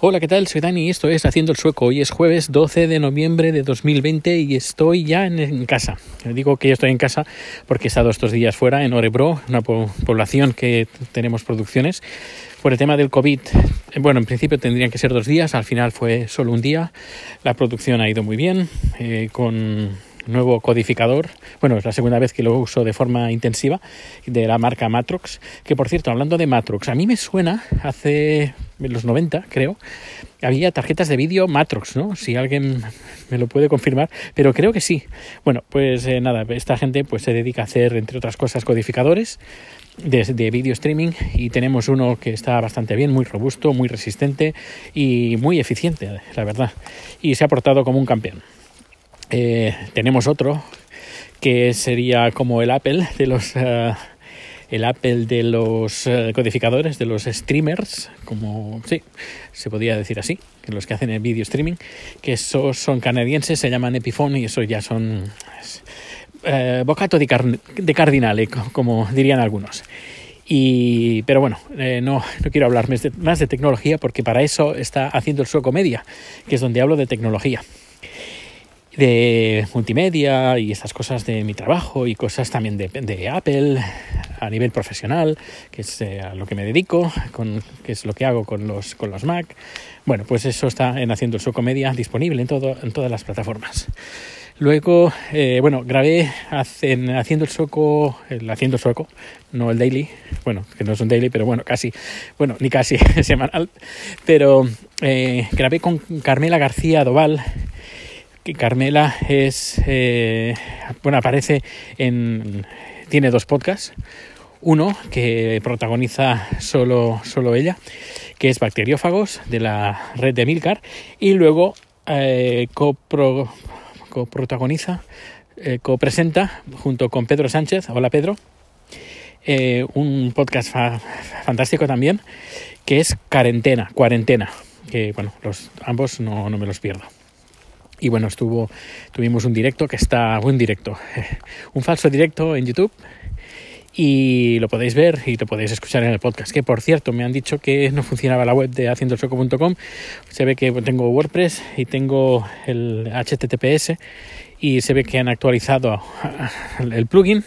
Hola, ¿qué tal? Soy Dani y esto es Haciendo el Sueco. Hoy es jueves 12 de noviembre de 2020 y estoy ya en, casa. Digo que estoy en casa porque he estado estos días fuera en Orebro, una población que tenemos producciones. Por el tema del COVID, bueno, en principio tendrían que ser dos días, al final fue solo un día. La producción ha ido muy bien, eh, con nuevo codificador. Bueno, es la segunda vez que lo uso de forma intensiva de la marca Matrox. Que por cierto, hablando de Matrox, a mí me suena hace los 90, creo, había tarjetas de vídeo Matrox, ¿no? Si alguien me lo puede confirmar, pero creo que sí. Bueno, pues eh, nada, esta gente pues se dedica a hacer, entre otras cosas, codificadores de, de streaming y tenemos uno que está bastante bien, muy robusto, muy resistente y muy eficiente, la verdad. Y se ha portado como un campeón. Eh, tenemos otro que sería como el Apple de los uh, el Apple de los uh, codificadores de los streamers como sí se podría decir así que los que hacen el video streaming que esos son canadienses se llaman Epiphone y eso ya son uh, bocato de, de cardinale como dirían algunos. Y, pero bueno, eh, no, no quiero hablar más de, más de tecnología porque para eso está haciendo el Sueco Media, que es donde hablo de tecnología de multimedia y estas cosas de mi trabajo y cosas también de, de Apple a nivel profesional, que es eh, a lo que me dedico, que es lo que hago con los, con los Mac. Bueno, pues eso está en Haciendo el Sueco Media disponible en, todo, en todas las plataformas. Luego, eh, bueno, grabé en Haciendo el Sueco, el Haciendo el Sueco, no el Daily, bueno, que no es un Daily, pero bueno, casi, bueno, ni casi semanal, pero eh, grabé con Carmela García Doval, Carmela es, eh, bueno, aparece en, tiene dos podcasts. Uno que protagoniza solo, solo ella, que es Bacteriófagos de la red de Milcar, y luego eh, copro, coprotagoniza, eh, copresenta junto con Pedro Sánchez. Hola Pedro. Eh, un podcast fa fantástico también, que es Cuarentena, Cuarentena, que bueno, los, ambos no, no me los pierdo. Y bueno, estuvo, tuvimos un directo que está, un directo, un falso directo en YouTube y lo podéis ver y lo podéis escuchar en el podcast. Que por cierto, me han dicho que no funcionaba la web de haciendosoco.com. Se ve que tengo WordPress y tengo el HTTPS y se ve que han actualizado el plugin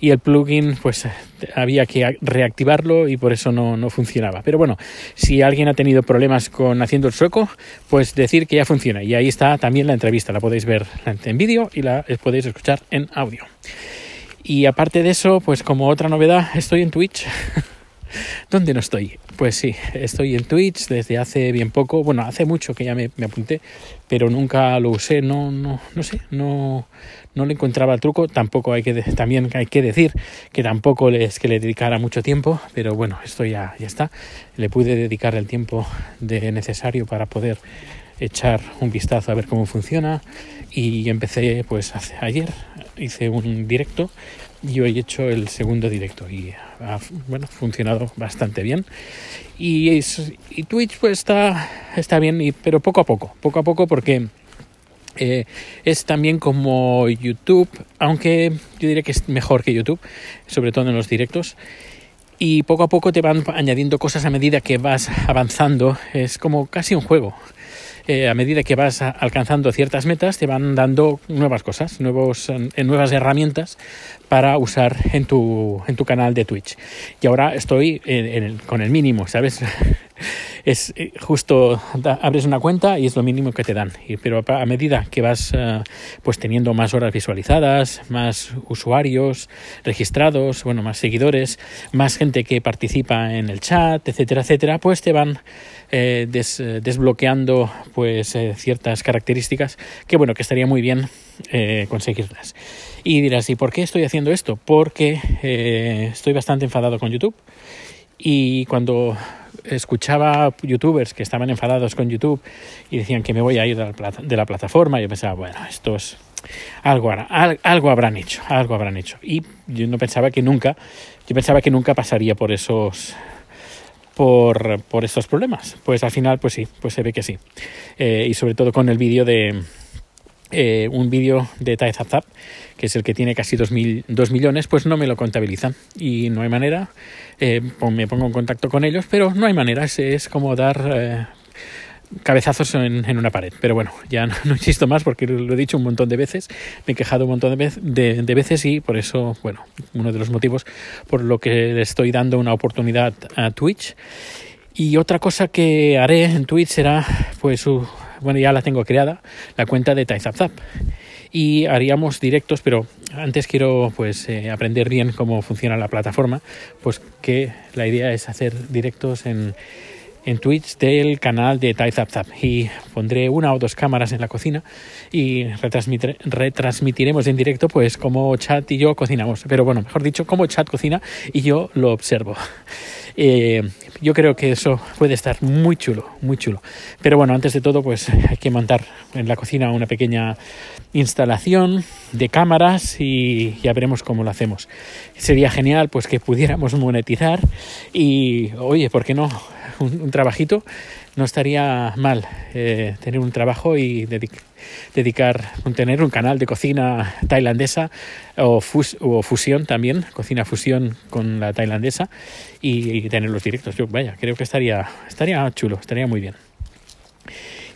y el plugin pues había que reactivarlo y por eso no, no, funcionaba. Pero bueno, si alguien ha tenido problemas con haciendo el sueco, pues decir que ya funciona. Y ahí está también la entrevista, la podéis ver en vídeo y la podéis escuchar en audio. Y aparte de eso, pues como otra novedad, estoy en Twitch. ¿Dónde no estoy? Pues sí, estoy en Twitch desde hace bien poco. Bueno, hace mucho que ya me, me apunté, pero nunca lo usé. No, no, no sé, no, no le encontraba el truco. Tampoco hay que también hay que decir que tampoco es que le dedicara mucho tiempo, pero bueno, esto ya, ya está. Le pude dedicar el tiempo de necesario para poder echar un vistazo a ver cómo funciona y empecé pues hace, ayer hice un directo y hoy he hecho el segundo directo y ha funcionado bastante bien. Y, es, y Twitch pues está, está bien, pero poco a poco, poco a poco porque eh, es también como YouTube, aunque yo diría que es mejor que YouTube, sobre todo en los directos. Y poco a poco te van añadiendo cosas a medida que vas avanzando. Es como casi un juego eh, a medida que vas alcanzando ciertas metas, te van dando nuevas cosas, nuevos, eh, nuevas herramientas para usar en tu, en tu canal de Twitch. Y ahora estoy en, el, con el mínimo, ¿sabes? es eh, justo abres una cuenta y es lo mínimo que te dan. Y, pero a, a medida que vas uh, pues teniendo más horas visualizadas, más usuarios registrados, bueno, más seguidores, más gente que participa en el chat, etcétera, etcétera, pues te van eh, des, desbloqueando pues eh, ciertas características que bueno que estaría muy bien eh, conseguirlas y dirás y por qué estoy haciendo esto porque eh, estoy bastante enfadado con YouTube y cuando escuchaba youtubers que estaban enfadados con YouTube y decían que me voy a ir de la, plataforma yo pensaba bueno estos algo, algo habrán hecho algo habrán hecho y yo no pensaba que nunca yo pensaba que nunca pasaría por esos por, por estos problemas. Pues al final, pues sí, pues se ve que sí. Eh, y sobre todo con el vídeo de eh, un vídeo de TideZap, que es el que tiene casi 2 mil, millones, pues no me lo contabilizan. Y no hay manera, eh, me pongo en contacto con ellos, pero no hay manera, es, como dar... cabezazos en, una pared. Pero bueno, ya no, insisto más porque lo he dicho un montón de veces, me he quejado un montón de, de, veces y por eso, bueno, uno de los motivos por lo que le estoy dando una oportunidad a Twitch. Y otra cosa que haré en Twitch será, pues, bueno, ya la tengo creada, la cuenta de TypeZapZap. Y haríamos directos, pero antes quiero pues eh, aprender bien cómo funciona la plataforma, pues que la idea es hacer directos en, en Twitch del canal de TypeZapZap y pondré una o dos cámaras en la cocina y retransmitiremos en directo pues como chat y yo cocinamos, pero bueno, mejor dicho, como chat cocina y yo lo observo. Eh, yo creo que eso puede estar muy chulo, muy chulo. Pero bueno, antes de todo, pues hay que montar en la cocina una pequeña instalación de cámaras y ya veremos cómo lo hacemos. Sería genial pues que pudiéramos monetizar y, oye, ¿por qué no? Un, trabajito no estaría mal eh, tener un trabajo y dedicar dedicar, tener un canal de cocina tailandesa o, fusión también, cocina fusión con la tailandesa y, tener los directos. Yo, vaya, creo que estaría, estaría chulo, estaría muy bien.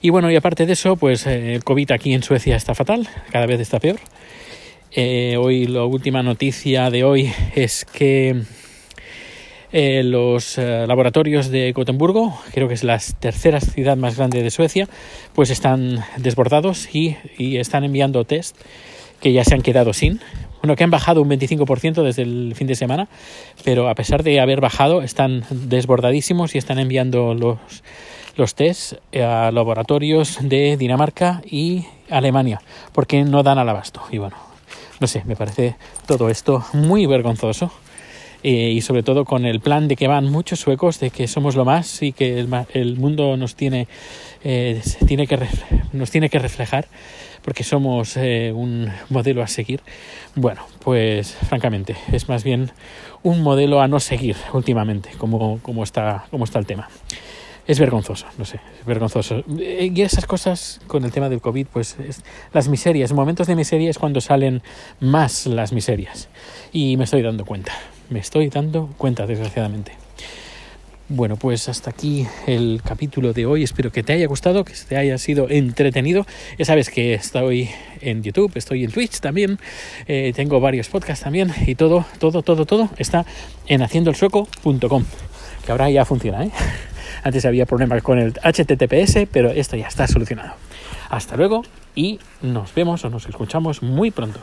Y bueno, y aparte de eso, pues eh, el COVID aquí en Suecia está fatal, cada vez está peor. Eh, hoy la última noticia de hoy es que eh, los eh, laboratorios de Gotemburgo, creo que es la tercera ciudad más grande de Suecia, pues están desbordados y, están enviando test que ya se han quedado sin. Bueno, que han bajado un 25% desde el fin de semana, pero a pesar de haber bajado, están desbordadísimos y están enviando los, los test a laboratorios de Dinamarca y Alemania, porque no dan al abasto. Y bueno, no sé, me parece todo esto muy vergonzoso. Eh, y sobre todo con el plan de que van muchos suecos de que somos lo más y que el, mundo nos tiene, eh, tiene que nos tiene que reflejar porque somos eh, un modelo a seguir. Bueno, pues francamente es más bien un modelo a no seguir últimamente como, como, está, como está el tema es vergonzoso, no sé, es vergonzoso. Y esas cosas con el tema del COVID, pues las miserias, momentos de miseria es cuando salen más las miserias. Y me estoy dando cuenta, me estoy dando cuenta, desgraciadamente. Bueno, pues hasta aquí el capítulo de hoy. Espero que te haya gustado, que te haya sido entretenido. Ya sabes que estoy en YouTube, estoy en Twitch también, eh, tengo varios podcasts también y todo, todo, todo, todo está en haciendoelsueco.com, que ahora ya funciona, ¿eh? Antes había problemas con el HTTPS, pero esto ya está solucionado. Hasta luego y nos vemos o nos escuchamos muy pronto.